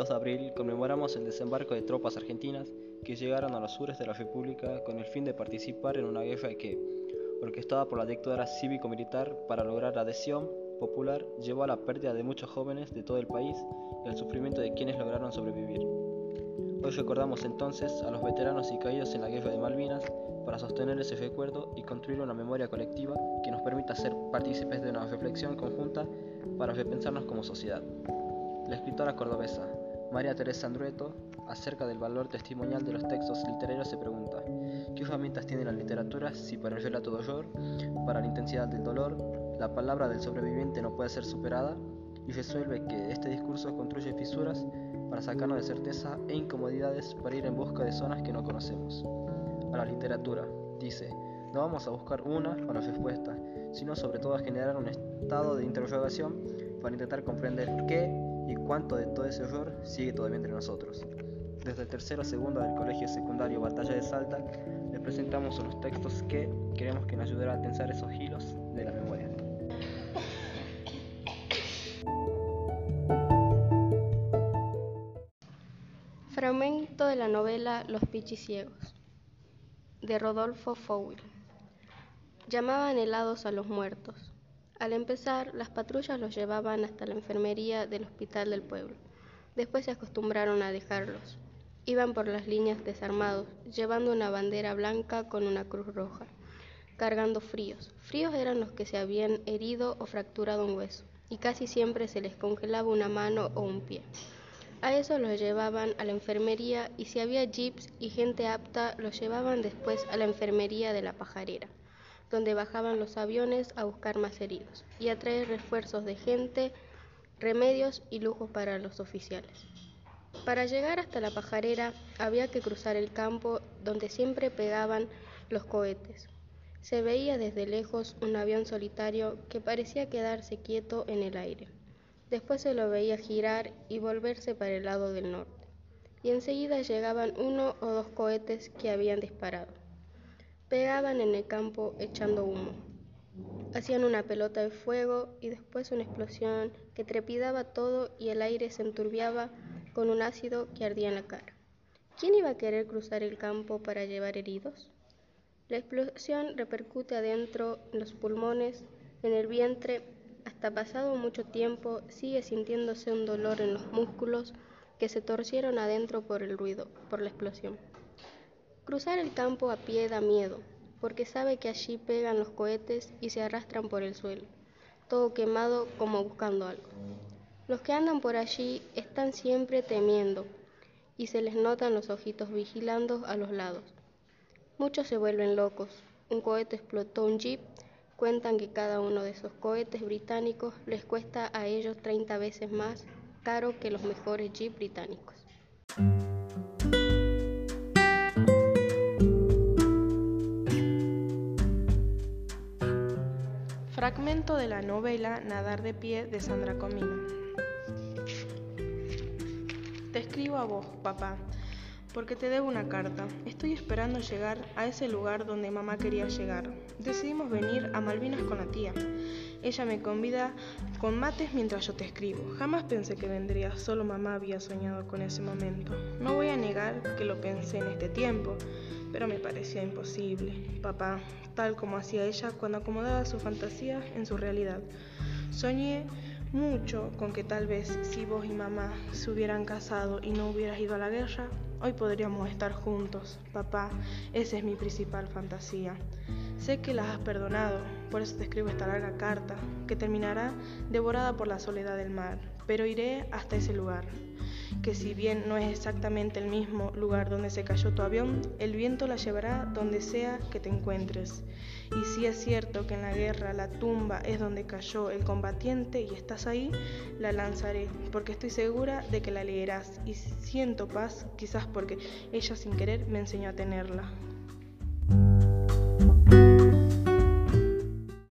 2 de abril conmemoramos el desembarco de tropas argentinas que llegaron a los sures de la República con el fin de participar en una guerra que, orquestada por la dictadura cívico-militar para lograr adhesión popular, llevó a la pérdida de muchos jóvenes de todo el país y al sufrimiento de quienes lograron sobrevivir. Hoy recordamos entonces a los veteranos y caídos en la guerra de Malvinas para sostener ese recuerdo y construir una memoria colectiva que nos permita ser partícipes de una reflexión conjunta para repensarnos como sociedad. La escritora cordobesa María Teresa Andrueto, acerca del valor testimonial de los textos literarios, se pregunta, ¿qué herramientas tiene la literatura si para el relato de horror, para la intensidad del dolor, la palabra del sobreviviente no puede ser superada? Y resuelve que este discurso construye fisuras para sacarnos de certeza e incomodidades para ir en busca de zonas que no conocemos. A la literatura, dice, no vamos a buscar una o la respuesta, sino sobre todo a generar un estado de interrogación para intentar comprender qué y cuánto de todo ese horror sigue todavía entre nosotros. Desde el tercero a segundo del Colegio Secundario Batalla de Salta, les presentamos unos textos que queremos que nos ayudarán a tensar esos hilos de la memoria. Fragmento de la novela Los Pichis Ciegos, de Rodolfo Fowell. Llamaban helados a los muertos. Al empezar, las patrullas los llevaban hasta la enfermería del hospital del pueblo. Después se acostumbraron a dejarlos. Iban por las líneas desarmados, llevando una bandera blanca con una cruz roja, cargando fríos. Fríos eran los que se habían herido o fracturado un hueso, y casi siempre se les congelaba una mano o un pie. A eso los llevaban a la enfermería y si había jeeps y gente apta, los llevaban después a la enfermería de la pajarera, donde bajaban los aviones a buscar más heridos y a traer refuerzos de gente, remedios y lujos para los oficiales. Para llegar hasta la pajarera había que cruzar el campo donde siempre pegaban los cohetes. Se veía desde lejos un avión solitario que parecía quedarse quieto en el aire. Después se lo veía girar y volverse para el lado del norte, y enseguida llegaban uno o dos cohetes que habían disparado. Pegaban en el campo echando humo. Hacían una pelota de fuego y después una explosión que trepidaba todo y el aire se enturbiaba con un ácido que ardía en la cara. ¿Quién iba a querer cruzar el campo para llevar heridos? La explosión repercute adentro, en los pulmones, en el vientre, hasta pasado mucho tiempo sigue sintiéndose un dolor en los músculos que se torcieron adentro por el ruido, por la explosión. Cruzar el campo a pie da miedo, porque sabe que allí pegan los cohetes y se arrastran por el suelo, todo quemado como buscando algo. Los que andan por allí están siempre temiendo y se les notan los ojitos vigilando a los lados. Muchos se vuelven locos. Un cohete explotó un jeep Cuentan que cada uno de esos cohetes británicos les cuesta a ellos 30 veces más caro que los mejores jeeps británicos. Fragmento de la novela Nadar de pie de Sandra Comino. Te escribo a vos, papá, porque te debo una carta. Estoy esperando llegar a ese lugar donde mamá quería llegar. Decidimos venir a Malvinas con la tía. Ella me convida con mates mientras yo te escribo. Jamás pensé que vendría, solo mamá había soñado con ese momento. No voy a negar que lo pensé en este tiempo, pero me parecía imposible. Papá, tal como hacía ella cuando acomodaba su fantasía en su realidad. Soñé mucho con que tal vez si vos y mamá se hubieran casado y no hubieras ido a la guerra, Hoy podríamos estar juntos, papá, esa es mi principal fantasía. Sé que las has perdonado, por eso te escribo esta larga carta, que terminará devorada por la soledad del mar, pero iré hasta ese lugar, que si bien no es exactamente el mismo lugar donde se cayó tu avión, el viento la llevará donde sea que te encuentres. Y si es cierto que en la guerra la tumba es donde cayó el combatiente y estás ahí, la lanzaré, porque estoy segura de que la leerás y siento paz, quizás porque ella sin querer me enseñó a tenerla.